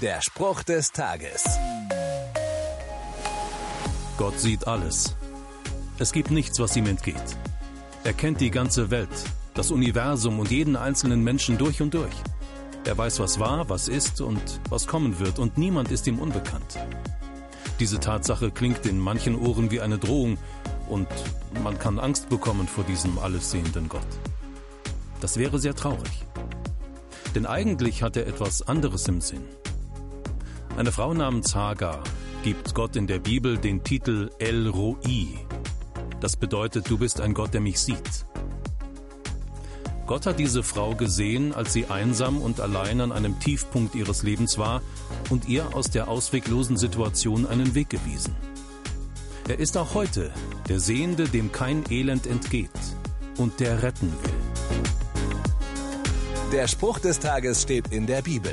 Der Spruch des Tages. Gott sieht alles. Es gibt nichts, was ihm entgeht. Er kennt die ganze Welt, das Universum und jeden einzelnen Menschen durch und durch. Er weiß, was war, was ist und was kommen wird, und niemand ist ihm unbekannt. Diese Tatsache klingt in manchen Ohren wie eine Drohung, und man kann Angst bekommen vor diesem allessehenden Gott. Das wäre sehr traurig. Denn eigentlich hat er etwas anderes im Sinn. Eine Frau namens Hagar gibt Gott in der Bibel den Titel El Roi. Das bedeutet, du bist ein Gott, der mich sieht. Gott hat diese Frau gesehen, als sie einsam und allein an einem Tiefpunkt ihres Lebens war und ihr aus der ausweglosen Situation einen Weg gewiesen. Er ist auch heute der Sehende, dem kein Elend entgeht und der retten will. Der Spruch des Tages steht in der Bibel.